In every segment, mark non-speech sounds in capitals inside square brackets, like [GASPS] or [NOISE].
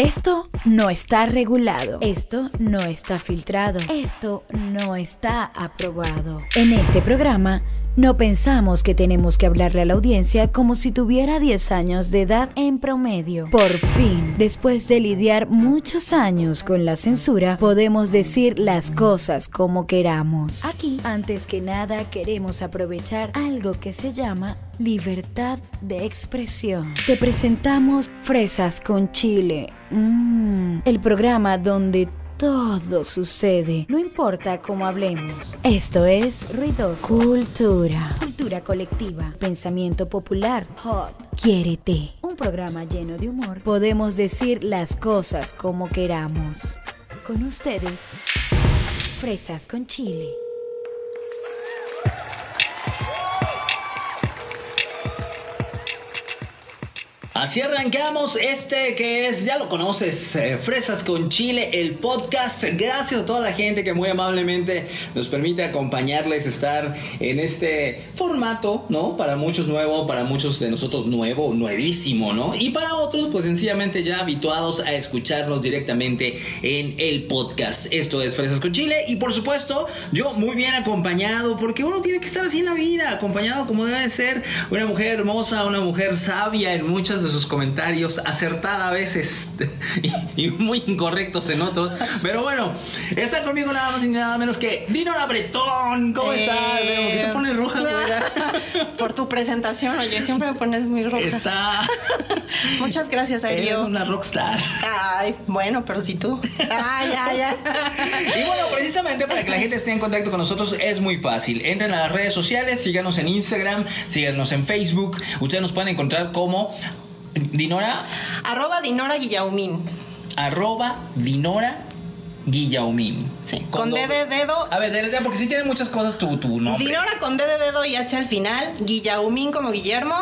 Esto no está regulado. Esto no está filtrado. Esto no está aprobado. En este programa no pensamos que tenemos que hablarle a la audiencia como si tuviera 10 años de edad en promedio. Por fin, después de lidiar muchos años con la censura, podemos decir las cosas como queramos. Aquí, antes que nada, queremos aprovechar algo que se llama libertad de expresión. Te presentamos Fresas con Chile. Mm, el programa donde todo sucede, no importa cómo hablemos. Esto es Ruidoso. Cultura. Cultura colectiva. Pensamiento popular. Hot. Quiérete. Un programa lleno de humor. Podemos decir las cosas como queramos. Con ustedes, Fresas con Chile. Así arrancamos este que es, ya lo conoces, eh, Fresas con Chile, el podcast. Gracias a toda la gente que muy amablemente nos permite acompañarles, estar en este formato, ¿no? Para muchos nuevo, para muchos de nosotros nuevo, nuevísimo, ¿no? Y para otros, pues sencillamente ya habituados a escucharnos directamente en el podcast. Esto es Fresas con Chile y por supuesto, yo muy bien acompañado, porque uno tiene que estar así en la vida, acompañado como debe ser una mujer hermosa, una mujer sabia en muchas de sus comentarios, acertada a veces [LAUGHS] y, muy incorrectos en otros. Pero bueno, está conmigo nada más y nada menos que Dinora Bretón. ¿Cómo Eh, estás? ¿Por qué te pones roja, güera? [LAUGHS] Por tu presentación, oye, siempre me pones muy roja. Está. [LAUGHS] Muchas gracias, Eres Ario. una rockstar. Ay, bueno, pero si tú. Ay, ay, ay. Y bueno, precisamente para que la gente esté en contacto con nosotros es muy fácil. Entren a las redes sociales, síganos en Instagram, síganos en Facebook. Ustedes nos pueden encontrar como Dinora, Arroba Dinora Guillaumín. arroba Dinora Guillaumín. Sí. Con D doble- de dedo. A ver, porque sí tiene muchas cosas tu, tu nombre. Dinora con D de dedo y H al final. Guillaumín como Guillermo.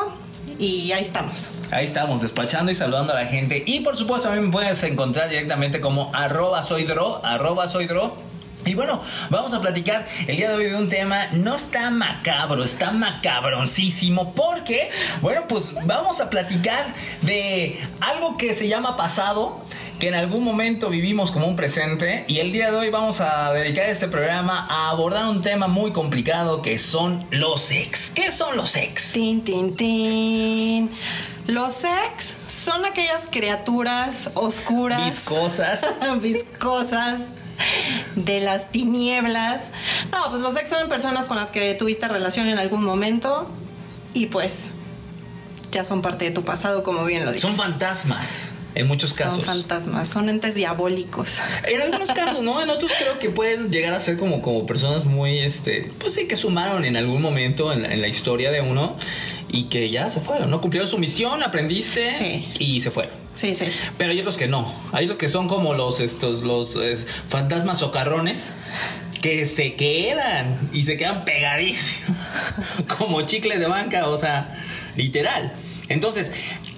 Y ahí estamos. Ahí estamos, despachando y saludando a la gente. Y por supuesto, mí me puedes encontrar directamente como arroba soydro, arroba soydro. Y bueno, vamos a platicar el día de hoy de un tema, no está macabro, está macabroncísimo, porque, bueno, pues vamos a platicar de algo que se llama pasado, que en algún momento vivimos como un presente, y el día de hoy vamos a dedicar este programa a abordar un tema muy complicado que son los ex. ¿Qué son los ex? Tin, tin, tin. Los ex son aquellas criaturas oscuras. Viscosas. [LAUGHS] viscosas [LAUGHS] de las tinieblas. No, pues los ex son personas con las que tuviste relación en algún momento y pues ya son parte de tu pasado, como bien lo dices. Son fantasmas, en muchos casos. Son fantasmas, son entes diabólicos. En algunos casos, ¿no? En otros creo que pueden llegar a ser como, como personas muy, este, pues sí, que sumaron en algún momento en la, en la historia de uno y que ya se fueron, ¿no? Cumplieron su misión, aprendiste Sí. y se fueron. Sí, sí. Pero hay otros que no. Hay otros que son como los, estos, los es, fantasmas socarrones que se quedan y se quedan pegadísimos. [LAUGHS] como chicle de banca, o sea, literal. Entonces,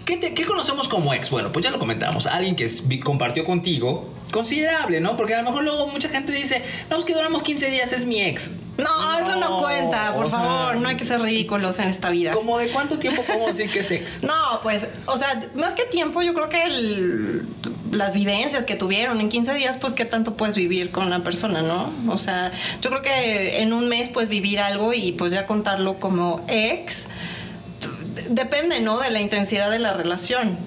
¿qué, te- qué conocemos como ex? Bueno, pues ya lo comentamos. Alguien que compartió contigo, considerable, ¿no? Porque a lo mejor luego mucha gente dice, no, es que duramos 15 días, es mi ex. No, eso no cuenta, por o sea, favor. No hay que ser ridículos en esta vida. ¿Cómo de cuánto tiempo podemos decir que es ex? [LAUGHS] No, pues, o sea, más que tiempo, yo creo que el- las vivencias que tuvieron en 15 días, pues, ¿qué tanto puedes vivir con una persona, no? O sea, yo creo que en un mes puedes vivir algo y pues ya contarlo como ex. Depende, ¿no? De la intensidad de la relación.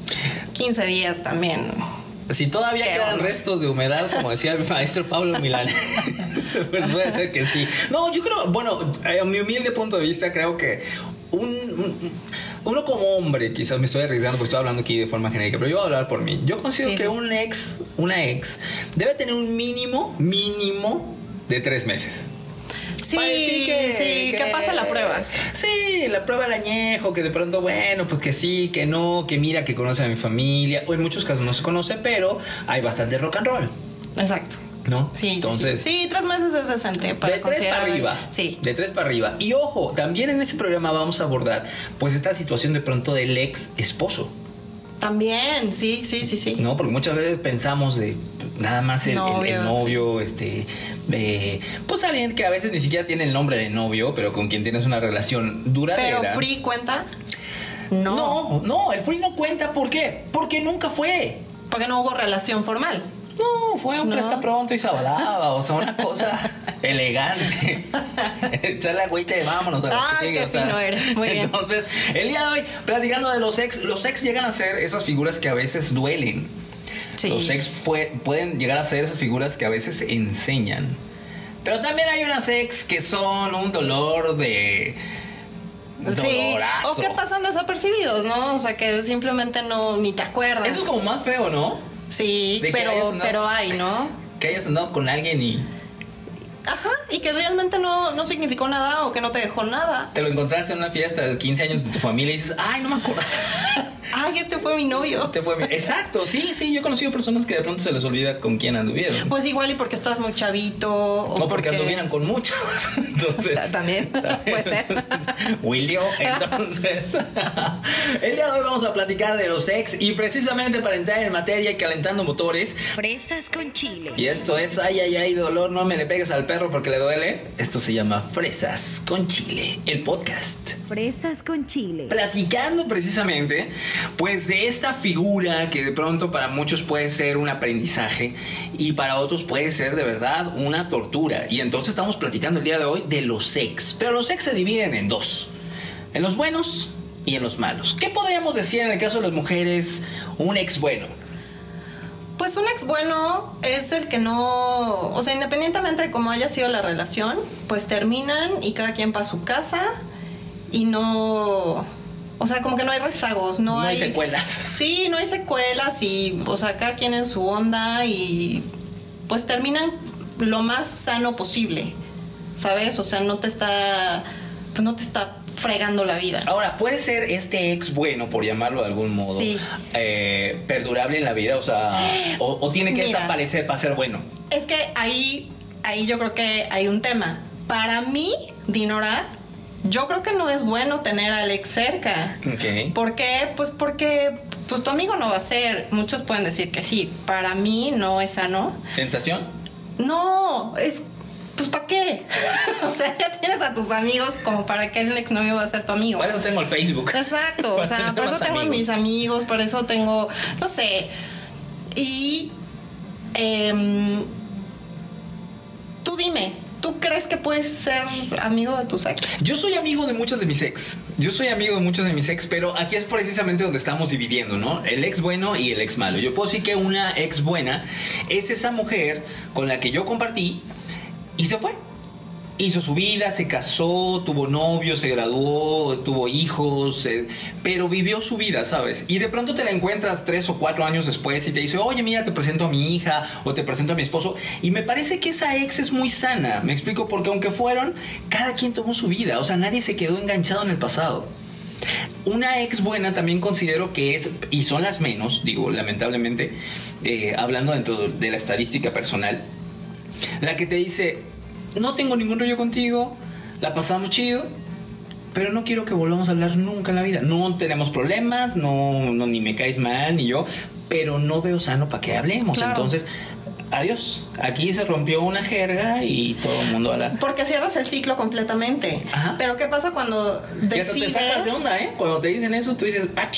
15 días también. Si todavía quedan restos de humedad, como decía el maestro Pablo Milán, [LAUGHS] [LAUGHS] pues puede ser que sí. No, yo creo, bueno, a mi humilde punto de vista, creo que un, un- uno como hombre, quizás me estoy arriesgando porque estoy hablando aquí de forma genérica, pero yo voy a hablar por mí. Yo considero Sí, que sí. un ex, una ex, debe tener un mínimo, mínimo de tres meses. Sí, decir sí, que pase la prueba. Sí, la prueba del añejo, que de pronto, bueno, pues que sí, que no, que mira, que conoce a mi familia. O en muchos casos no se conoce, pero hay bastante rock and roll, Exacto. ¿no? Sí, sí, Entonces, sí. Sí, tres meses es decente para de tres para considerar- arriba. Sí. De tres para arriba. Y ojo, también en este programa vamos a abordar, pues, esta situación de pronto del ex esposo. También, sí, sí, sí, sí. ¿no? Porque muchas veces pensamos de nada más el el- el Novio, novio, este, eh, pues alguien que a veces ni siquiera tiene el nombre de novio, pero con quien tienes una relación duradera. Pero free cuenta. No. No, no, el free no cuenta, ¿por qué? Porque nunca fue. Porque no hubo relación formal. No, fue un presta pronto y se avalaba, o sea, una cosa [LAUGHS] elegante. Echarle agüita y vámonos. Ah, que sigue, qué o sea, fino eres. Muy bien. Entonces, el día de hoy, platicando de los ex, los ex llegan a ser esas figuras que a veces duelen. Sí. Los ex fue, pueden llegar a ser esas figuras que a veces enseñan. Pero también hay unas ex que son un dolor de... Sí, o que pasan desapercibidos, ¿no? O sea, que simplemente no ni te acuerdas. Eso es como más feo, ¿no? Sí, pero, pero hay, ¿no? [LAUGHS] Que hayas andado con alguien y Ajá, y que realmente no, no significó nada o que no te dejó nada. Te lo encontraste en una fiesta de 15 años de tu familia y dices, ay, no me acuerdo. [LAUGHS] ay, este fue mi novio. Este fue mi... Exacto, sí, sí, yo he conocido personas que de pronto se les olvida con quién anduvieron. Pues igual y porque estás muy chavito. O, o porque, anduvieran con muchos. [LAUGHS] Entonces. También, [LAUGHS] puede ser. Willio, entonces. el día de hoy vamos a platicar de los ex y precisamente para entrar en materia y calentando motores. Fresas con chile. Y esto es, ay, ay, ay, dolor, no me le pegues al perro porque le duele. Esto se llama Fresas con Chile, el podcast. Fresas con Chile. Platicando precisamente, pues de esta figura que de pronto para muchos puede ser un aprendizaje y para otros puede ser de verdad una tortura. Y entonces estamos platicando el día de hoy de los ex. Pero los ex se dividen en dos. En los buenos y en los malos. ¿Qué podríamos decir en el caso de las mujeres? Un ex bueno. Pues un ex bueno es el que no, o sea, independientemente de cómo haya sido la relación, pues terminan y cada quien va a su casa y no, o sea, como que no hay rezagos, no, hay, secuelas. [LAUGHS] Sí, no hay secuelas y, o sea, cada quien en su onda y pues terminan lo más sano posible, ¿sabes? O sea, no te está, pues no te está fregando la vida. Ahora, ¿puede ser este ex bueno, por llamarlo de algún modo, eh, perdurable en la vida? O sea, o, tiene que desaparecer para ser bueno. Es que ahí, ahí yo creo que hay un tema. Para mí, Dinora, yo creo que no es bueno tener al ex cerca. ¿Por qué? Pues porque pues tu amigo no va a ser. Muchos pueden decir que sí. Para mí no es sano. ¿Tentación? No, es pues ¿para qué? [LAUGHS] o sea, ya tienes a tus amigos como para que el exnovio va a ser tu amigo. Para eso tengo el Facebook. Exacto, o [LAUGHS] sea, por eso tengo a mis amigos, por eso tengo, no sé. Y em, tú dime, ¿Tú crees que puedes ser amigo de tus ex? Yo soy amigo de muchos de mis ex. Yo soy amigo de muchos de mis ex, pero aquí es precisamente donde estamos dividiendo, ¿no? El ex bueno y el ex malo. Yo puedo decir que una ex buena es esa mujer con la que yo compartí y se fue. Hizo su vida, se casó, tuvo novio, se graduó, tuvo hijos, pero vivió su vida, ¿sabes? Y de pronto te la encuentras tres o cuatro años después y te dice, oye, mira, te presento a mi hija o te presento a mi esposo. Y me parece que esa ex es muy sana, me explico, porque aunque fueron, cada quien tomó su vida, o sea, nadie se quedó enganchado en el pasado. Una ex buena también considero que es, y son las menos, digo, lamentablemente, eh, hablando dentro de la estadística personal, la que te dice, no tengo ningún rollo contigo, la pasamos chido, pero no quiero que volvamos a hablar nunca en la vida. No tenemos problemas, no, ni me caes mal, ni yo, pero no veo sano para que hablemos. Entonces, adiós. Aquí se rompió una jerga y todo el mundo habla. Porque cierras el ciclo completamente. Pero ¿qué pasa cuando decides... te sacas de onda, ¿eh? Cuando te dicen eso, tú dices, ah,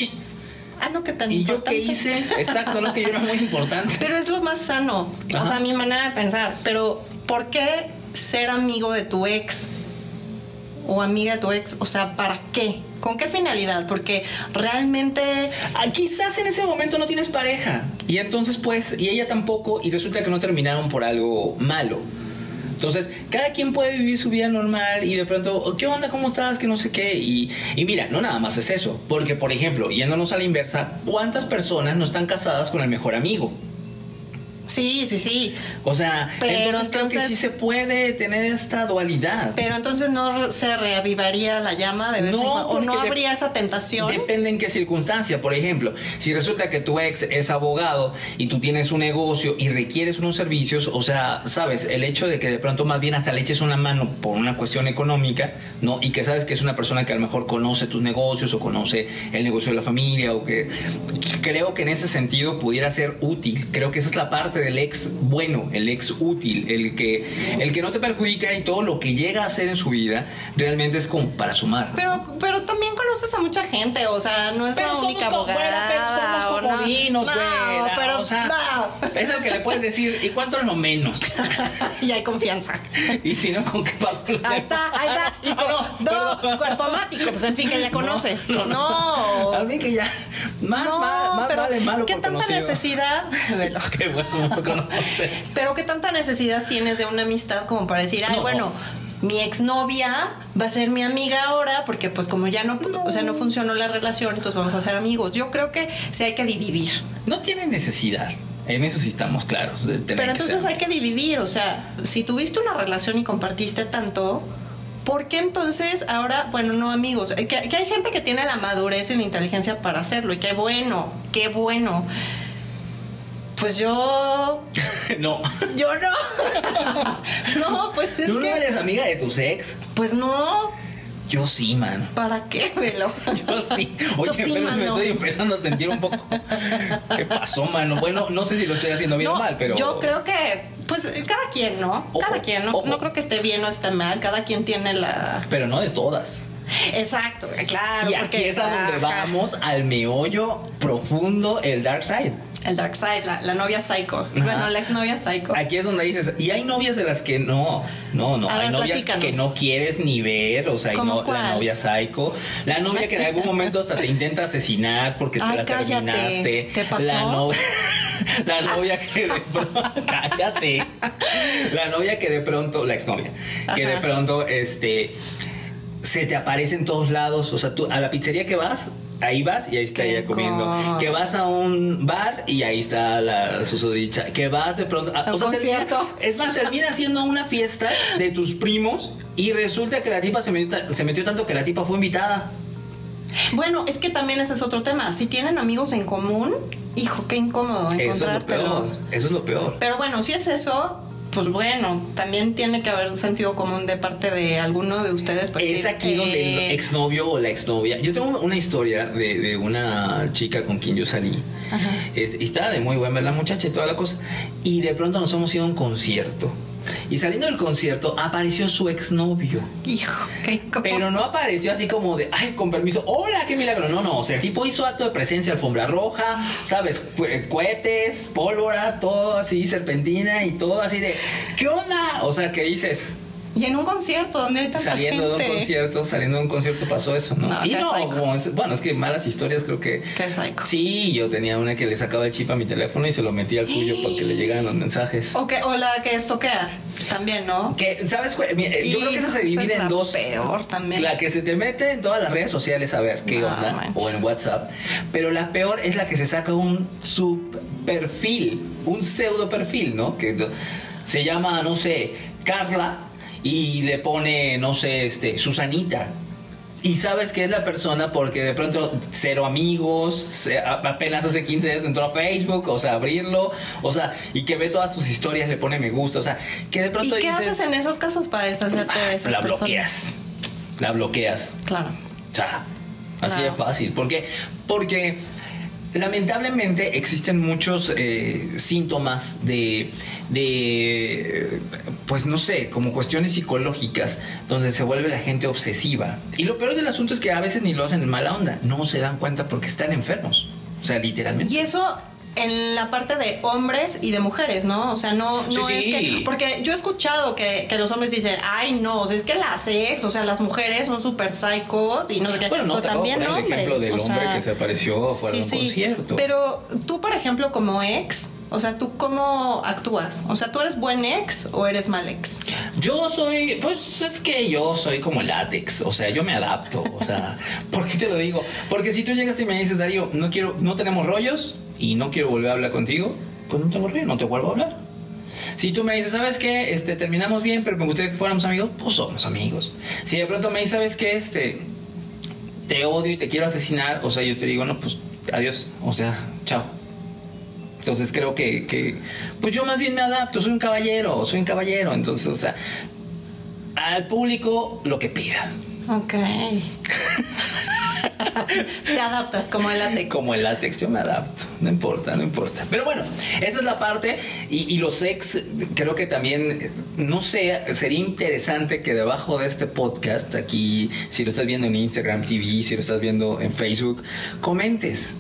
Ah, no, que tan ¿Y yo qué hice? Exacto, no, que yo era muy importante. Pero es lo más sano. O sea, mi manera de pensar. Pero, ¿por qué ser amigo de tu ex? O amiga de tu ex. O sea, ¿para qué? ¿Con qué finalidad? Porque realmente... Ah, quizás en ese momento no tienes pareja. Y entonces, pues, y ella tampoco. Y resulta que no terminaron por algo malo. Entonces, cada quien puede vivir su vida normal y de pronto, oh, ¿qué onda? ¿Cómo estás? Que no sé qué. Y, y mira, no nada más es eso. Porque, por ejemplo, yéndonos a la inversa, ¿cuántas personas no están casadas con el mejor amigo? Sí, sí, sí. O sea, pero entonces, creo que sí se puede tener esta dualidad. Pero entonces no se reavivaría la llama de vez en cuando. O no habría esa tentación. Depende en qué circunstancia. Por ejemplo, si resulta que tu ex es abogado y tú tienes un negocio y requieres unos servicios, o sea, sabes, el hecho de que de pronto más bien hasta le eches una mano por una cuestión económica, ¿no? Y que sabes que es una persona que a lo mejor conoce tus negocios o conoce el negocio de la familia o que creo que en ese sentido pudiera ser útil. Creo que esa es la parte parte del ex bueno, el ex útil, el que, el que no te perjudica y todo lo que llega a hacer en su vida realmente es como para sumar. Pero, pero también conoces a mucha gente, o sea, no es Pero la única como, abogada. pero somos o no. comodinos, No, pero o sea, no. es el que le puedes decir, ¿y cuánto es lo menos? [LAUGHS] y hay confianza. [LAUGHS] y si no, ¿con qué pago? Ahí está, ahí está. Y [LAUGHS] Ah, con, no, cuerpo amático, pues en fin, que ya conoces. No, No. no, A mí que ya, más, No, mal- más pero vale malo ¿Qué tanta conocido. necesidad? [LAUGHS] Velo. Qué bueno. Pero qué tanta necesidad tienes de una amistad como para decir, ay, No, bueno, mi exnovia va a ser mi amiga ahora porque pues como ya no, o sea, no funcionó la relación, entonces vamos a ser amigos. Yo creo que sí hay que dividir. No tiene necesidad. En eso sí estamos claros. de tener Pero entonces hay que dividir, o sea, si tuviste una relación y compartiste tanto, ¿por qué entonces ahora, bueno, no amigos? Que, que hay gente que tiene la madurez y la inteligencia para hacerlo y qué bueno, qué bueno. Pues yo... [LAUGHS] no. Yo no. [LAUGHS] no, pues es ¿Tú no que... eres amiga de tus ex? Pues no. Yo sí, mano. ¿Para qué, Velo? [LAUGHS] Yo sí. Oye, Yo sí, pero me estoy empezando a sentir un poco. ¿Qué pasó, mano? Bueno, no sé si lo estoy haciendo bien No, o mal, pero. Yo creo que, pues, cada quien, ¿no? Ojo, cada quien, no, ojo. no creo que esté bien o esté mal. Cada quien tiene la. Pero no de todas. Exacto, claro. y aquí porque- es a donde ajá. vamos al meollo profundo, el dark side. El dark side, la, la novia psycho. Bueno, la exnovia psycho. Aquí es donde dices, y hay novias de las que no, no, no, A hay ver, novias platícanos. que no quieres ni ver, o sea, hay ¿Cómo no- la novia psycho, la novia que en algún momento hasta te intenta asesinar porque te la cállate. terminaste, ¿Te pasó? la novia, [LAUGHS] la novia que de [LAUGHS] pronto, [LAUGHS] cállate, la novia que de pronto, la exnovia, que de Ajá. pronto, este, se te aparece en todos lados, o sea, tú a la pizzería que vas, ahí vas y ahí está ella comiendo, que vas a un bar y ahí está la susodicha, que vas de pronto, a, A un termina- concierto. es más, termina siendo una fiesta de tus primos y resulta que la tipa se metió, ta- se metió tanto que la tipa fue invitada. Bueno, es que también ese es otro tema. Si tienen amigos en común, hijo, qué incómodo Eso es lo peor. Eso es lo peor. Pero bueno, si es eso, pues bueno, también tiene que haber un sentido común de parte de alguno de ustedes. para Es decir, aquí donde el eh, exnovio o la exnovia. Yo tengo una historia de, de una chica con quien yo salí. Ajá. Este, y estaba de muy buena la muchacha y toda la cosa. Y de pronto nos hemos ido a un concierto. Y saliendo del concierto apareció su exnovio. Hijo, qué. Pero no apareció así como de, ay, con permiso, hola, qué milagro. No, no, o sea, el tipo hizo acto de presencia, alfombra roja, ¿sabes? Cu- cohetes, pólvora, todo así, serpentina y todo así de, ¿qué onda? O sea, que dices, Y en un concierto donde hay tanta saliendo de un concierto, saliendo de un concierto pasó eso, ¿no? No, y no, psycho. como es- bueno, es que malas historias creo que... Qué psycho. Sí, yo tenía una que le sacaba el chip a mi teléfono y se lo metía al suyo para que le llegaran los mensajes. O, que, o la que estoquea, también, ¿no? Que, ¿sabes? Mira, Yo creo que eso se divide es en la dos. peor también. La que se te mete en todas las redes sociales a ver qué No onda, manches. o en WhatsApp. Pero la peor es la que se saca un subperfil, un pseudo perfil, ¿no? Que se llama, no sé, Carla y le pone, no sé, este, Susanita. Y sabes que es la persona porque de pronto cero amigos, apenas hace 15 días entró a Facebook, o sea, abrirlo, o sea, y que ve todas tus historias, le pone me gusta, o sea, que de ¿Y pronto qué dices, haces en esos casos para deshacerte de esas la personas? bloqueas, la bloqueas. Claro. O sea, así Claro. de fácil. Porque, porque lamentablemente existen muchos eh, síntomas de, de, pues no sé, como cuestiones psicológicas donde se vuelve la gente obsesiva. Y lo peor del asunto es que a veces ni lo hacen en mala onda, no se dan cuenta porque están enfermos. O sea, literalmente. Y eso en la parte de hombres y de mujeres, ¿no? O sea, no, no Sí, es sí. que. Porque yo he escuchado que, que los hombres dicen, ay, no, o sea, es que las ex, o sea, las mujeres son súper psicos y no sé qué. Bueno, no, pero te también poner el hombres. ejemplo del o hombre que se apareció fuera de un concierto. Pero tú, por ejemplo, como ex, o sea, ¿tú cómo actúas? O sea, ¿tú eres buen ex o eres mal ex? Yo soy, pues es que yo soy como látex, o sea, yo me adapto, o sea, [LAUGHS] ¿por qué te lo digo? Porque si tú llegas y me dices, Darío, no quiero, no tenemos rollos y no quiero volver a hablar contigo, pues no tengo rollo, no te vuelvo a hablar. Si tú me dices, ¿sabes qué? Este, terminamos bien, pero me gustaría que fuéramos amigos, pues somos amigos. Si de pronto me dices, ¿sabes qué? Este, te odio y te quiero asesinar, o sea, yo te digo, no, pues adiós, o sea, chao. Entonces creo que, que, pues yo más bien me adapto, soy un caballero, soy un caballero, entonces, o sea, al público lo que pida. Ok. Te adaptas como el látex. Como el látex, yo me adapto. No importa, no importa. Pero bueno, esa es la parte. Y, y los ex, creo que también, no sé, sería interesante que debajo de este podcast, aquí, si lo estás viendo en Instagram TV, si lo estás viendo en Facebook, comentes.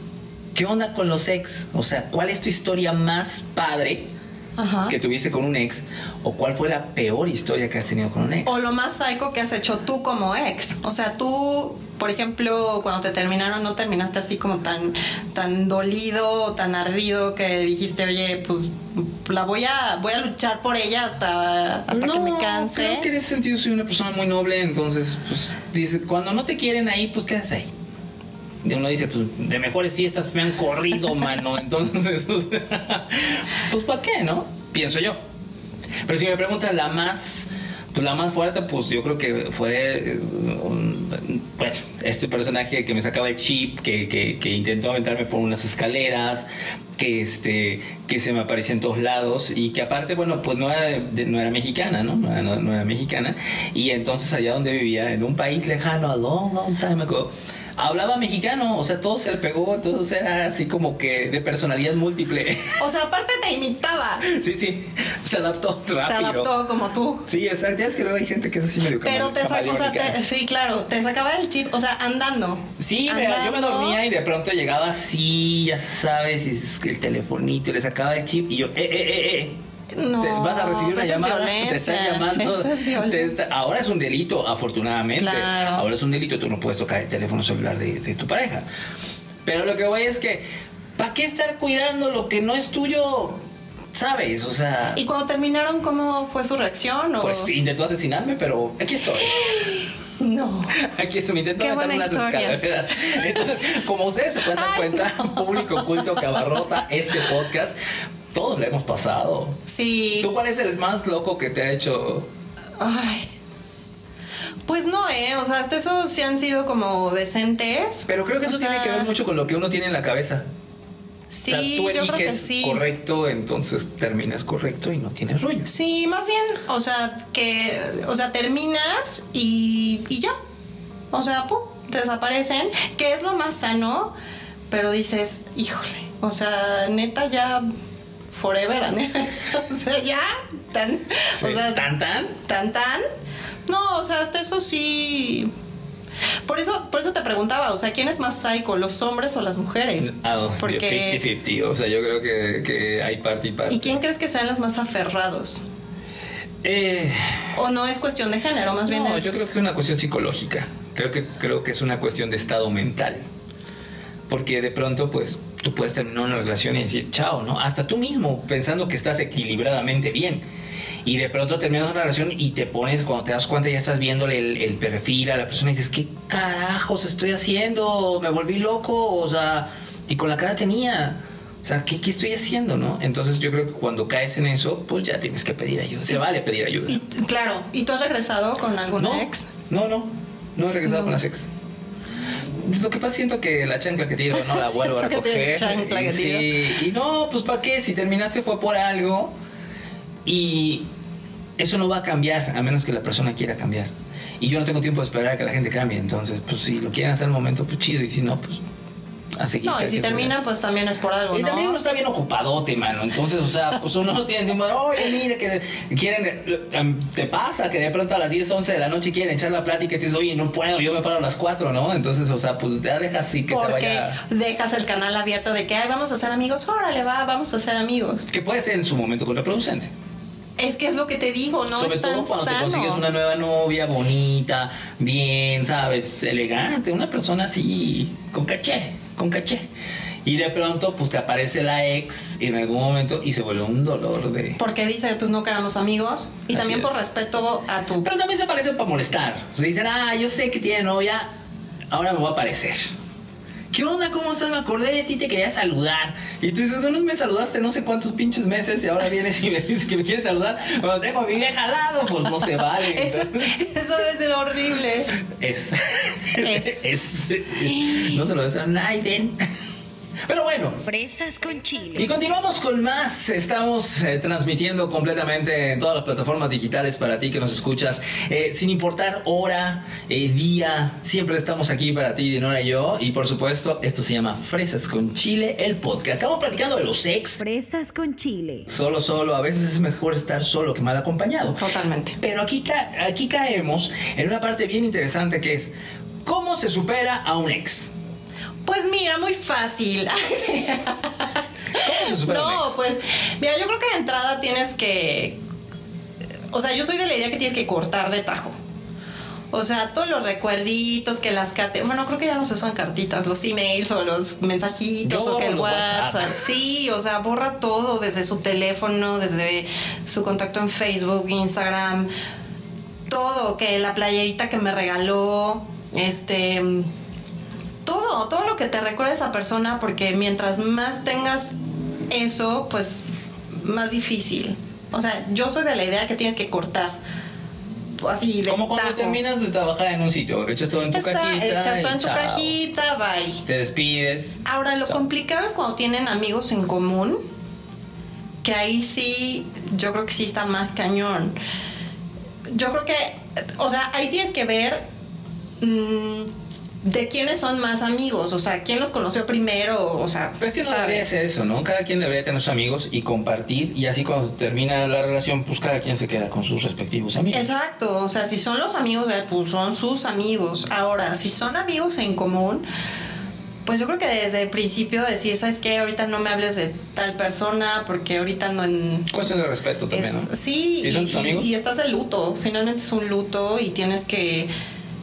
¿Qué onda con los ex? O sea, ¿cuál es tu historia más padre? Ajá. que tuviste con un ex o cuál fue la peor historia que has tenido con un ex. O lo más psycho que has hecho tú como ex. O sea, tú, por ejemplo, cuando te terminaron, no terminaste así como tan, tan dolido, tan ardido que dijiste, oye, pues la voy a, voy a luchar por ella hasta, hasta que me canse. Creo que en ese sentido soy una persona muy noble, entonces, pues, dice, cuando no te quieren ahí, pues quedas ahí. Uno dice, pues, de mejores fiestas me han corrido, [LAUGHS] mano. Entonces, o sea, pues, ¿para qué, no? Pienso yo. Pero si me preguntas la más, pues la más fuerte, pues yo creo que fue eh, bueno, este personaje que me sacaba el chip, que, que- que intentó aventarme por unas escaleras, que este, que se me aparecía en todos lados y que aparte, bueno, pues no era, de- no era mexicana, ¿no? No no- no era mexicana. Y entonces allá donde vivía, en un país lejano, a long, long time ago, hablaba mexicano, o sea, todo se le pegó, todo era así como que de personalidad múltiple. O sea, aparte te imitaba. sí, sí, se adaptó rápido. Se adaptó como tú. Sí, exacto. Ya es que luego hay gente que es así medio Pero te sacó, o sea, te- sí, claro, te sacaba el chip, o sea, andando. Sí, mira, yo me Andando. dormía y de pronto llegaba así, ya sabes, y es que el telefonito, y le sacaba el chip y yo, eh, eh, eh, eh. No, Te- vas a recibir una pues es llamada, te están llamando. [LAUGHS] eso es te violencia. está- ahora es un delito, afortunadamente. Claro. Ahora es un delito, tú no puedes tocar el teléfono celular de, de tu pareja. Pero lo que voy es que, ¿para qué estar cuidando lo que no es tuyo? ¿Sabes? O sea, ¿Y cuando terminaron, cómo fue su reacción? O... pues intentó asesinarme, pero aquí estoy. [GASPS] No. [LAUGHS] Aquí se me intentó buena unas historia. escaleras. Entonces, como ustedes se pueden dar [LAUGHS] Ay, cuenta, no. público oculto que abarrota este podcast, todos lo hemos pasado. Sí. ¿Tú cuál es el más loco que te ha hecho? Ay. Pues no, ¿eh? O sea, hasta eso sí han sido como decentes. Pero creo que eso O sea, tiene que ver mucho con lo que uno tiene en la cabeza. Sí, o sea, tú yo creo que sí. correcto, entonces terminas correcto y no tienes rollos. Sí, más bien, o sea, que, o sea, terminas y, y ya. O sea, pum, desaparecen, que es lo más sano, pero dices, híjole, o sea, neta ya forever and [LAUGHS] ever. o sea, ya, tan, o sea, ¿Tan tan? tan tan. No, o sea, hasta eso sí. Por eso, por eso te preguntaba, o sea, ¿quién es más psycho, los hombres o las mujeres? Ah, Porque- 50-50. O sea, yo creo que, que hay parte y parte. ¿Y quién crees que sean los más aferrados? Eh, O no es cuestión de género, más bien no, es. yo creo que es una cuestión psicológica. Creo que, creo que es una cuestión de estado mental. Porque de pronto, pues, tú puedes terminar una relación y decir chao, ¿no? Hasta tú mismo, pensando que estás equilibradamente bien. Y de pronto terminas una relación y te pones, cuando te das cuenta, ya estás viéndole el, el perfil a la persona y dices, ¿qué carajos estoy haciendo? Me volví loco, o sea, y con la cara tenía. O sea, ¿qué, qué estoy haciendo, no? Entonces yo creo que cuando caes en eso, pues ya tienes que pedir ayuda. Se vale pedir ayuda. Y, claro, ¿y tú has regresado con alguna no, ex? No, no, no he regresado No. con las ex. Pues Lo que pasa siento que la chancla que tiro no la vuelvo a [LAUGHS] recoger. chancla que sí, y no, pues ¿para qué? Si terminaste fue por algo y eso no va a cambiar a menos que la persona quiera cambiar. Y yo no tengo tiempo de esperar a que la gente cambie. Entonces, pues si lo quieren hacer al momento, pues chido. Y si no, pues a seguir. No, y si se vea. pues también es por algo, Y ¿no? también uno está bien ocupadote, mano. Entonces, o sea, pues uno no [LAUGHS] tiene tiempo. Oye, mire, que quieren. eh, em, Te pasa que de pronto a las 10, 11 de la noche quieren echar la plática y te dices, oye, no puedo, yo me paro a las 4, ¿no? Entonces, o sea, pues ya dejas así que se Porque vaya. dejas el canal abierto de que, ay, vamos a ser amigos, órale, va, vamos a ser amigos. Que puede ser en su momento contraproducente. Es que es lo que te digo, no Sobre es tan todo cuando sano. te consigues una nueva novia, bonita, bien, ¿sabes? Elegante, una persona así, con caché, con caché. Y de pronto, pues te aparece la ex en algún momento y se vuelve un dolor de. Porque dice, pues no queramos amigos. Y Así también por es. respeto a tu... Pero también se aparecen para molestar. O sea, dicen, ah, yo sé que tiene novia, ahora me voy a aparecer. ¿Qué onda? ¿Cómo estás? Me acordé de ti, te quería saludar. Y tú dices, bueno, me saludaste no sé cuántos pinches meses y ahora vienes y me dices que me quieres saludar cuando tengo a mi vieja al lado. Pues no se vale. [LAUGHS] Eso, eso debe ser horrible. es, [LAUGHS] Es. es- No se lo des a Naiden. Pero bueno. Fresas con chile. Y continuamos con más. Estamos eh, transmitiendo completamente en todas las plataformas digitales para ti que nos escuchas. Eh, sin importar hora, eh, día, siempre estamos aquí para ti, Dinora y yo. Y por supuesto, esto se llama Fresas con Chile, el podcast. Estamos platicando de los ex. Fresas con chile. Solo, solo. A veces es mejor estar solo que mal acompañado. Totalmente. Pero aquí, ca- aquí caemos en una parte bien interesante que es cómo se supera a un ex. Pues mira, muy fácil. [LAUGHS] ¿Cómo se no, pues mira, yo creo que de entrada tienes que... O sea, yo soy de la idea que tienes que cortar de tajo. O sea, todos los recuerditos, que las cartas... Bueno, creo que ya no se usan cartitas, los emails o los mensajitos Yo o que el. WhatsApp. Sí, o sea, borra todo desde su teléfono, desde su contacto en Facebook, Instagram, todo, que la playerita que me regaló, este todo, todo lo que te recuerda a esa persona, porque mientras más tengas eso, pues más difícil. O sea, yo soy de la idea que tienes que cortar. Así de Como cuando tajo. terminas de trabajar en un sitio, echas todo en tu Esa- cajita. echas todo en tu cajita, bye. Te despides. Ahora, lo Chao. complicado es cuando tienen amigos en común, que ahí sí, yo creo que sí está más cañón. Yo creo que, o sea, ahí tienes que ver mm, de quiénes son más amigos, o sea, quién los conoció primero, o sea, Pero es que no debería ser eso, ¿no? Cada quien debería tener sus amigos y compartir. Y así cuando termina la relación, pues cada quien se queda con sus respectivos amigos. Exacto, o sea, si son los amigos de él, pues son sus amigos. Ahora, si son amigos en común, pues yo creo que desde el principio decir, ¿sabes qué? Ahorita no me hables de tal persona porque ahorita no en... Cuestión de respeto también, es- ¿no? Sí, ¿Y son y, tus amigos? y- y estás de luto, finalmente es un luto y tienes que,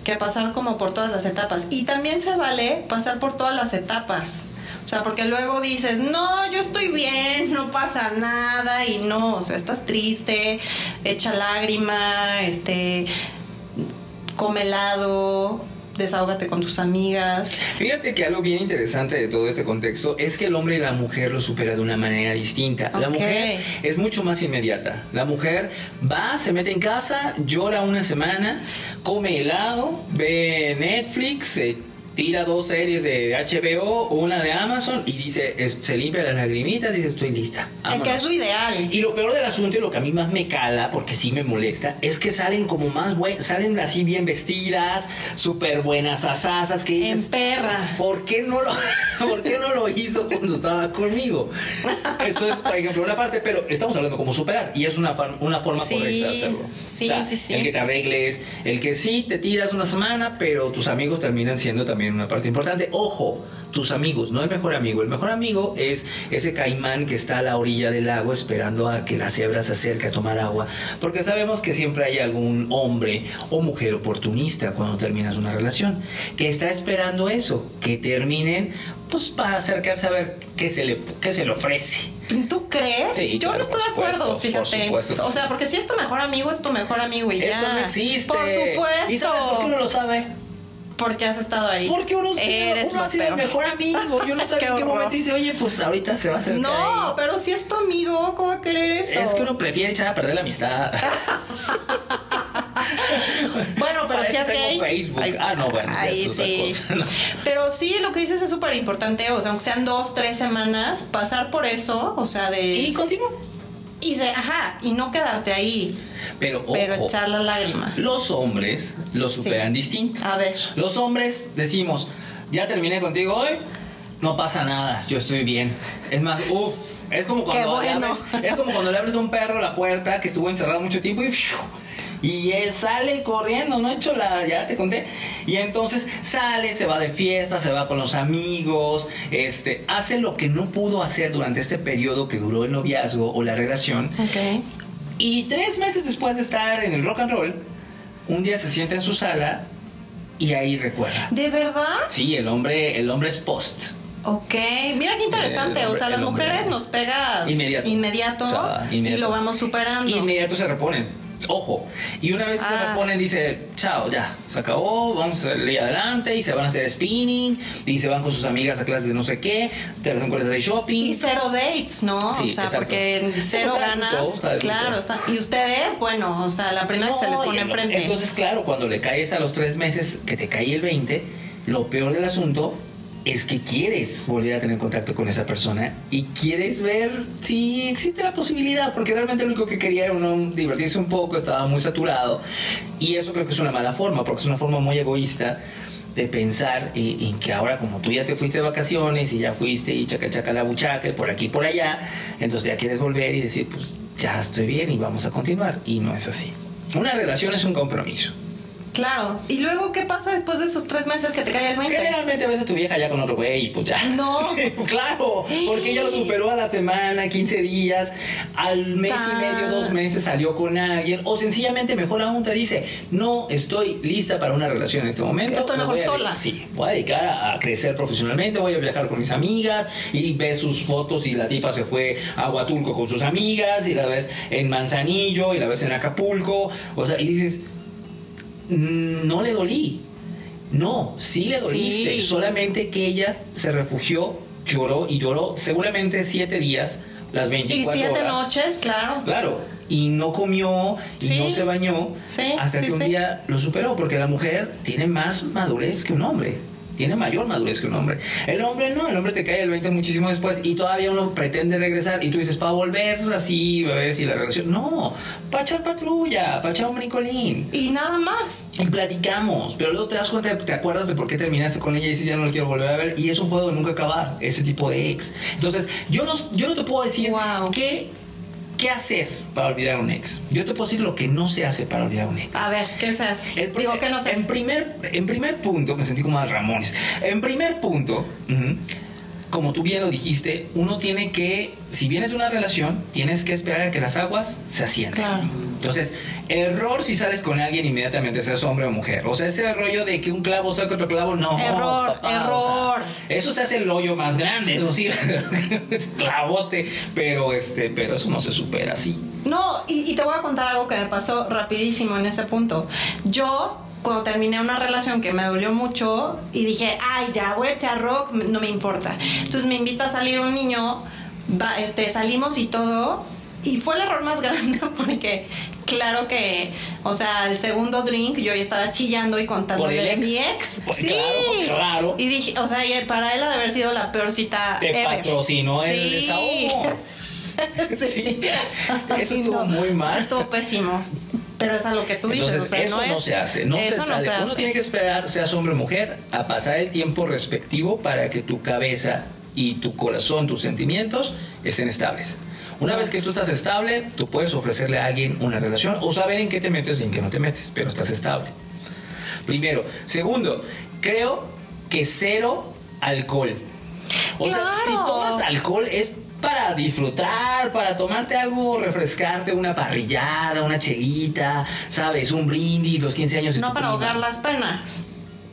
que pasar como por todas las etapas. Y también se vale pasar por todas las etapas. O sea, porque luego dices, no, yo estoy bien, no pasa nada y no, o sea, estás triste, echa lágrima, este, come helado, desahógate con tus amigas. Fíjate que algo bien interesante de todo este contexto es que el hombre y la mujer lo supera de una manera distinta. La mujer es mucho más inmediata. La mujer va, se mete en casa, llora una semana, come helado, ve Netflix, se tira dos series de HBO, una de Amazon y dice, es- se limpia las lagrimitas y dice, estoy lista. Eh, que vámonos". es lo ideal. Y lo peor del asunto y lo que a mí más me cala, porque sí me molesta, es que salen como más buenas, salen así bien vestidas, súper buenas asasas, que En dices, perra. ¿por qué, no lo, [LAUGHS] ¿por qué no lo hizo cuando estaba conmigo? Eso es, por ejemplo, una parte, pero estamos hablando como superar, y es una, una forma Sí, correcta de hacerlo. sí, sí, sí. El que te arregles, el que sí te tiras una semana, pero tus amigos terminan siendo también una parte importante. Ojo, tus amigos, no el mejor amigo. El mejor amigo es ese caimán que está a la orilla del lago esperando a que la cebra se acerque a tomar agua. Porque sabemos que siempre hay algún hombre o mujer oportunista cuando terminas una relación que está esperando eso, que terminen, pues para acercarse a ver qué se le, qué se le ofrece. ¿Tú crees? Sí, Yo claro, no estoy por de acuerdo, supuesto, por fíjate. supuesto que o sea, porque si es tu mejor amigo, es tu mejor amigo y ya. Eso no existe. Por supuesto. ¿Y sabes por qué uno lo sabe? Porque has estado ahí. Porque uno, Eres uno ha sido el mejor amigo. Yo no [LAUGHS] sabía Qué en qué momento dice, oye, pues ahorita se va a acercar. No, ahí". pero si es tu amigo, ¿cómo va a querer eso? Es que uno prefiere echar a perder la amistad. [LAUGHS] Bueno, pero Para si es gay. Facebook. Ah, no, bueno, Ahí es otra sí. cosa, ¿no? Pero sí, lo que dices es súper importante. O sea, aunque sean dos, tres semanas, pasar por eso, o sea, de. Y continúa. Y de, ajá, y no quedarte ahí, Pero pero ojo, echar la lágrima. los hombres lo superan distinto. A ver. Los hombres decimos, ya terminé contigo hoy, no pasa nada, yo estoy bien. Es más, uff, es como cuando le abres, es como cuando le abres a un perro la puerta que estuvo encerrado mucho tiempo y ¡fiu! Y él sale corriendo, no he hecho la, ya te conté. Y entonces sale, se va de fiesta, se va con los amigos, este, hace lo que no pudo hacer durante este periodo que duró el noviazgo o la relación. Ok. Y tres meses después de estar en el rock and roll, un día se sienta en su sala y ahí recuerda. ¿De verdad? Sí, el hombre, el hombre es post. Ok, mira qué interesante. El o sea, las mujeres nos pega Inmediato. inmediato, O sea, inmediato. y lo vamos superando. Inmediato se reponen. Ojo. Y una vez que se Ah. reponen, dice, chao, ya, se acabó, vamos a salir adelante y se van a hacer spinning y se van con sus amigas a clases de no sé qué, te hacen de shopping. Y cero dates, ¿no? Sí, o sea, exacto. porque cero Está ganas. está claro, está. Y ustedes, bueno, o sea, la primera que se les No, pone enfrente. Entonces, claro, cuando le caes a los tres meses, que te cae el 20, lo peor del asunto es que quieres volver a tener contacto con esa persona y quieres ver si existe la posibilidad, porque realmente lo único que quería era uno divertirse un poco, estaba muy saturado y eso creo que es una mala forma, porque es una forma muy egoísta de pensar en, que ahora como tú ya te fuiste de vacaciones y ya fuiste y chaca chaca la buchaca y por aquí y por allá, entonces ya quieres volver y decir, pues ya estoy bien y vamos a continuar y no es así. Una relación es un compromiso. Claro. ¿Y luego qué pasa después de esos tres meses que te cae el 20? Generalmente a tu vieja ya con otro güey y pues ya. No. [LAUGHS] claro, porque ella lo superó a la semana, 15 días, al mes y medio, dos meses salió con alguien o sencillamente mejor aún te dice, no estoy lista para una relación en este momento. Estoy mejor sola. Sí, voy a dedicar a, crecer profesionalmente, voy a viajar con mis amigas y ves sus fotos y la tipa se fue a Huatulco con sus amigas y la ves en Manzanillo y la ves en Acapulco, o sea, y dices no le dolí. No, sí le doliste, solamente que ella se refugió, lloró y lloró seguramente siete días, las 24 horas. Y siete noches, claro. Claro, y no comió y no se bañó hasta que un día lo superó, porque la mujer tiene más madurez que un hombre tiene mayor madurez que un hombre. El hombre no, el hombre te cae el 20 muchísimo después y todavía uno pretende regresar y tú dices, para volver así, ver si la relación. No, para echar patrulla, para echar un bricolín. Y nada más. Y platicamos, pero luego te das cuenta, te acuerdas de por qué terminaste con ella y dices, ya no la quiero volver a ver. Y es un juego de nunca acabar, ese tipo de ex. Entonces, yo no, yo no te puedo decir wow. que ¿Qué hacer para olvidar a un ex? Yo te puedo decir lo que no se hace para olvidar a un ex. A ver, ¿qué se hace? Digo, ¿qué no se hace? En primer, en primer punto, me sentí como a Ramones. En primer punto, como tú bien lo dijiste, uno tiene que, si vienes de una relación, tienes que esperar a que las aguas se asienten. Entonces, error si sales con alguien inmediatamente, seas hombre o mujer. O sea, ese rollo de que un clavo saca otro clavo, no. Error, error. eso se hace el hoyo más grande, eso sí, [LAUGHS] clavote, pero este, pero eso no se supera así. No, y, y te voy a contar algo que me pasó rapidísimo en ese punto. Yo cuando terminé una relación que me dolió mucho y dije, ay, ya voy a echar rock, no me importa. Entonces me invita a salir un niño, este, salimos y todo. Y fue el error más [LAUGHS] grande porque, claro que, o sea, el segundo drink yo ya estaba chillando y contándole de mi ex. Pues sí. Claro, Y dije, o sea, para él ha de haber sido la peor cita. Te patrocinó el desahogo. [LAUGHS] sí. Eso estuvo muy mal. Estuvo pésimo. Pero es a lo que tú dices, o sea, eso no, se hace, no se, hace. Uno tiene que esperar, seas hombre o mujer, a pasar el tiempo respectivo para que tu cabeza y tu corazón, tus sentimientos estén estables. Una vez que tú estás estable, tú puedes ofrecerle a alguien una relación o saber en qué te metes y en qué no te metes, pero estás estable. Primero. Segundo, creo que cero alcohol. O sea, si tomas alcohol es para disfrutar, para tomarte algo, refrescarte, una parrillada, una chelita, ¿sabes? Un brindis, los 15 años. no para ahogar las penas.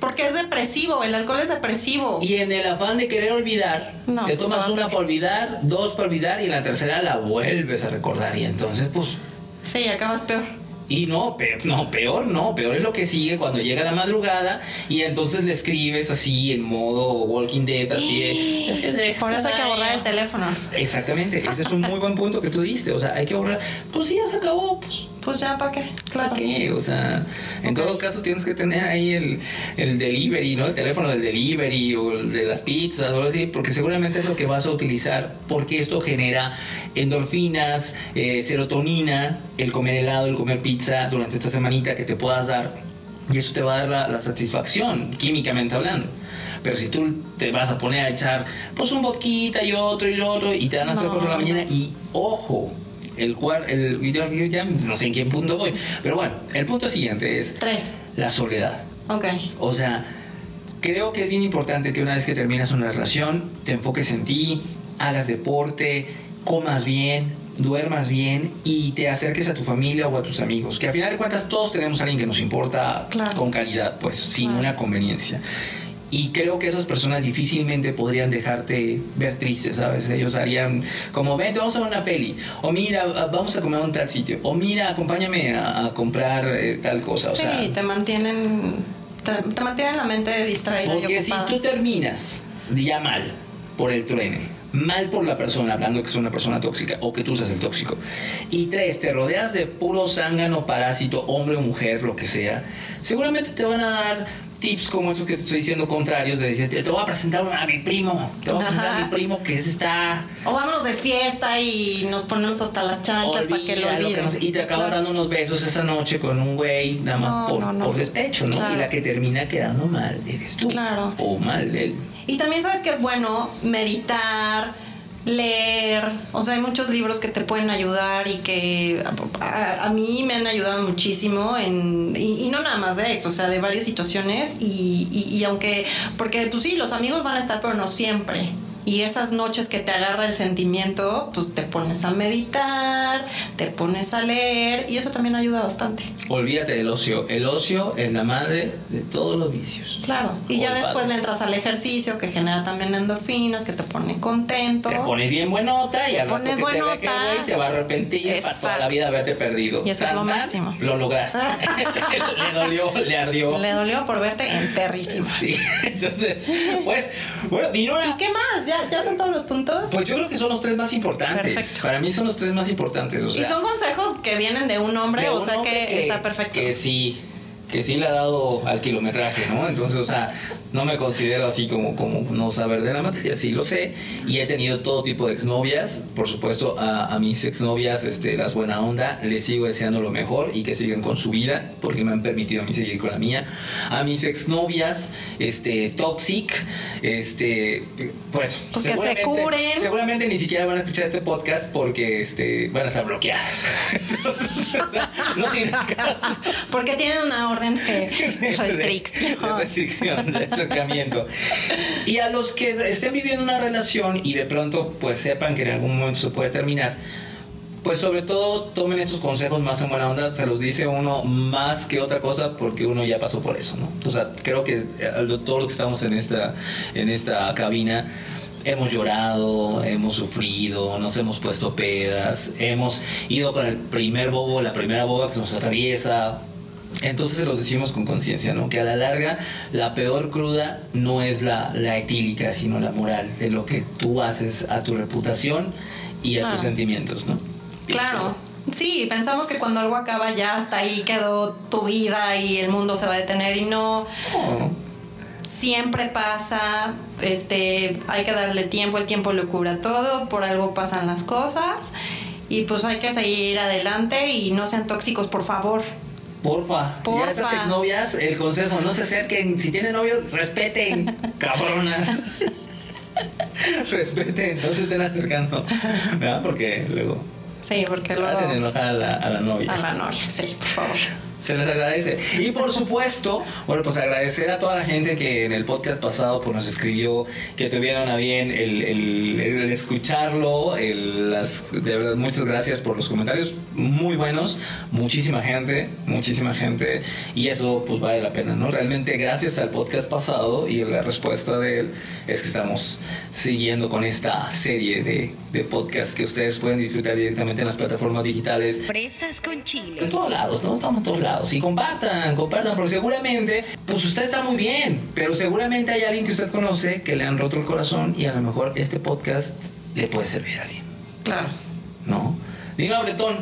Porque es depresivo, el alcohol es depresivo. Y en el afán de querer olvidar, te tomas una para olvidar, dos para olvidar y en la tercera la vuelves a recordar. Y entonces, pues. Sí, acabas peor. Y no, peor, no, peor no, peor es lo que sigue cuando llega la madrugada y entonces le escribes así en modo Walking Dead, así de... [GASPS] Por eso hay que borrar el teléfono. Exactamente, ese es un muy buen punto que tú diste, o sea, hay que borrar, pues sí, ya se acabó, pues... Pues ya, ¿para qué? Claro. ¿Para qué? O sea, en todo caso tienes que tener ahí el, el delivery, ¿no? El teléfono del delivery o el de las pizzas o algo así, porque seguramente es lo que vas a utilizar, porque esto genera endorfinas, eh, serotonina, el comer helado, el comer pizza durante esta semanita que te puedas dar y eso te va a dar la, satisfacción, químicamente hablando. Pero si tú te vas a poner a echar pues un vodquita y otro y otro y te dan hasta las 4 de la mañana y ojo, el cual el video ya no sé en qué punto voy, pero bueno, el punto siguiente es Tres. la soledad. Ok. O sea, creo que es bien importante que una vez que terminas una relación te enfoques en ti, hagas deporte, comas bien, duermas bien y te acerques a tu familia o a tus amigos. Que al final de cuentas todos tenemos a alguien que nos importa con calidad, pues sin una conveniencia. Y creo que esas personas difícilmente podrían dejarte ver triste, ¿sabes? Ellos harían como, vente, vamos a ver una peli. O mira, vamos a comer a un tal sitio. O mira, acompáñame a, comprar eh, tal cosa. Sí, o sea, te mantienen, te, mantienen la mente distraída porque si tú terminas ya mal por el truene, mal por la persona, hablando que es una persona tóxica o que tú seas el tóxico. Y tres, te rodeas de puro zángano, parásito, hombre o mujer, lo que sea, seguramente te van a dar tips como esos que te estoy diciendo contrarios, de decir, te voy a presentar a mi primo, te voy a presentar a mi primo que está... O vámonos de fiesta y nos ponemos hasta las chanclas para que lo olvides. y te acabas dando unos besos esa noche con un güey, nada más por, despecho, ¿no? Y la que termina quedando mal eres tú. Claro. O mal él. Y también sabes que es bueno meditar leer, o sea, hay muchos libros que te pueden ayudar y que a, mí me han ayudado muchísimo en, y, no nada más de ex, o sea, de varias situaciones y, y aunque, porque pues sí, los amigos van a estar, pero no siempre. Y esas noches que te agarra el sentimiento, pues te pones a meditar, te pones a leer y eso también ayuda bastante. Olvídate del ocio. El ocio es la madre de todos los vicios. Claro. Y ya después le entras al ejercicio que genera también endorfinas, que te pone contento. Te pones bien buenota y al rato que te ve que güey se va a arrepentir para toda la vida haberte perdido. Y eso es lo máximo. Lo lograste. [LAUGHS] le dolió, le ardió. Le dolió por verte enterrísimo. Sí. [LAUGHS] Entonces, pues, bueno, ¿Y qué más? ¿Ya, ¿Ya son todos los puntos? Pues yo creo que son los tres más importantes. Para mí son los tres más importantes. O sea, y son consejos que vienen de un hombre, o sea que, está perfecto. Que sí, que sí le ha dado al kilometraje, ¿no? Entonces, o sea, no me considero así como, como no saber de la materia, sí lo sé. Y he tenido todo tipo de exnovias. Por supuesto, a, a, mis exnovias, este, las buena onda, les sigo deseando lo mejor y que sigan con su vida, porque me han permitido a mí seguir con la mía. A mis exnovias, este, toxic, este, pues, pues que se curen. Seguramente ni siquiera van a escuchar este podcast porque este, van a estar bloqueadas. [LAUGHS] no tienen caso. Porque tienen una orden de [LAUGHS] restricción. De restricción y a los que estén viviendo una relación y de pronto pues sepan que en algún momento se puede terminar, pues sobre todo tomen estos consejos más en buena onda, se los dice uno más que otra cosa porque uno ya pasó por eso, ¿no? O sea, creo que eh, todo lo que estamos en esta, en esta cabina hemos llorado, hemos sufrido, nos hemos puesto pedas, hemos ido con el primer bobo, la primera boba que nos atraviesa, entonces se los decimos con conciencia, ¿no? Que a la larga la peor cruda no es la, la, etílica, sino la moral de lo que tú haces a tu reputación y a tus sentimientos, ¿no? Claro. Sí, pensamos que cuando algo acaba ya hasta ahí quedó tu vida y el mundo se va a detener y no. Siempre pasa, este, hay que darle tiempo, el tiempo lo cura todo, por algo pasan las cosas y pues hay que seguir adelante y no sean tóxicos, por favor. Porfa. Porfa. Y a esas exnovias, el consejo, no se acerquen. Si tienen novios, respeten, [LAUGHS] cabronas. [LAUGHS] respeten, no se estén acercando. ¿Verdad? Porque luego. Sí, porque luego. Hacen enojar a la, a la novia. A la novia, sí, por favor. Se les agradece. Y por supuesto, bueno, pues agradecer a toda la gente que en el podcast pasado pues, nos escribió, que tuvieron a bien el, el, escucharlo. las, de verdad, muchas gracias por los comentarios muy buenos. Muchísima gente, muchísima gente. Y eso pues vale la pena, ¿no? Realmente gracias al podcast pasado y la respuesta de él es que estamos siguiendo con esta serie de, de podcasts que ustedes pueden disfrutar directamente en las plataformas digitales. Fresas con chile. En todos lados, ¿no? Estamos en todos lados y compartan, compartan, porque seguramente, pues usted está muy bien, pero seguramente hay alguien que usted conoce que le han roto el corazón y a lo mejor este podcast le puede servir a alguien. Claro. ¿No? Dime, Bretón.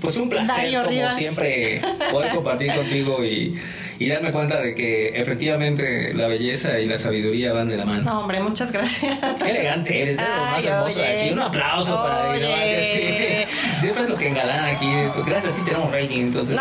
Pues un placer, como siempre, poder [LAUGHS] compartir contigo y y darme cuenta de que efectivamente la belleza y la sabiduría van de la mano. No, hombre, muchas gracias. Qué elegante eres, eres lo más hermoso de aquí. Un aplauso para ti. siempre es lo que engalana aquí. Gracias a ti tenemos rating, entonces.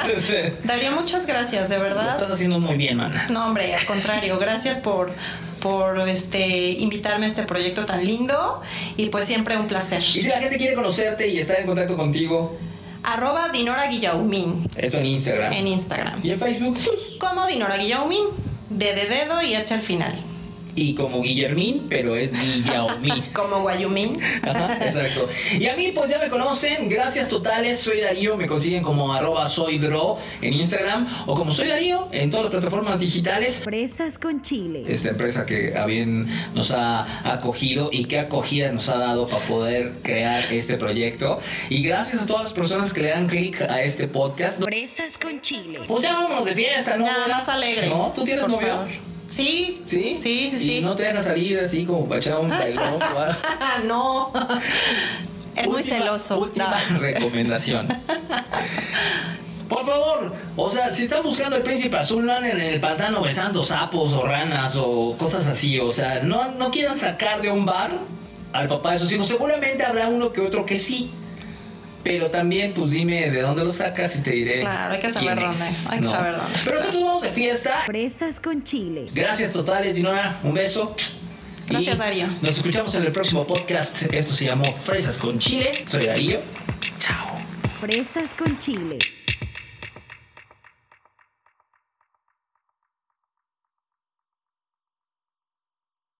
[LAUGHS] Daría muchas gracias, de verdad. Lo estás haciendo muy bien, mana. No, hombre, al contrario, gracias por por este invitarme a este proyecto tan lindo y pues siempre un placer. Y si la gente quiere conocerte y estar en contacto contigo, arroba Dinora Guillaumin. Esto en Instagram. En Instagram. ¿Y en Facebook? Como Dinora Guillaumin, de de dedo y H al final y como Guillermín, pero es Guillaumín. [LAUGHS] como Guayumín. Ajá, exacto. Y a mí, pues ya me conocen, gracias totales, soy Darío, me consiguen como arroba soydro en Instagram o como soy Darío en todas las plataformas digitales. Fresas con chile. Esta empresa que a bien nos ha acogido y qué acogida nos ha dado para poder crear este proyecto. Y gracias a todas las personas que le dan clic a este podcast. Fresas con chile. Pues ya vámonos de fiesta, ¿no? Ya, más alegre. ¿No? ¿Tú tienes novio? Sí. ¿Sí? Sí, sí, sí. ¿Y no te deja salir así como para echar un bailón? [LAUGHS] no. Es muy celoso. Última [LAUGHS] recomendación. Por favor, o sea, si están buscando el príncipe azul, no anden en el pantano besando sapos o ranas o cosas así. O sea, no, no quieran sacar de un bar al papá de sus hijos. Seguramente habrá uno que otro que sí. Pero también, pues dime de dónde lo sacas y te diré. Claro, hay que saber quién dónde. es, Hay que ¿no? saber dónde. Pero nosotros vamos de fiesta. Fresas con chile. Gracias totales, Dinora. Un beso. Gracias, Y Darío. Nos escuchamos en el próximo podcast. Esto se llamó Fresas con Chile. Soy Darío. Chao. Fresas con chile.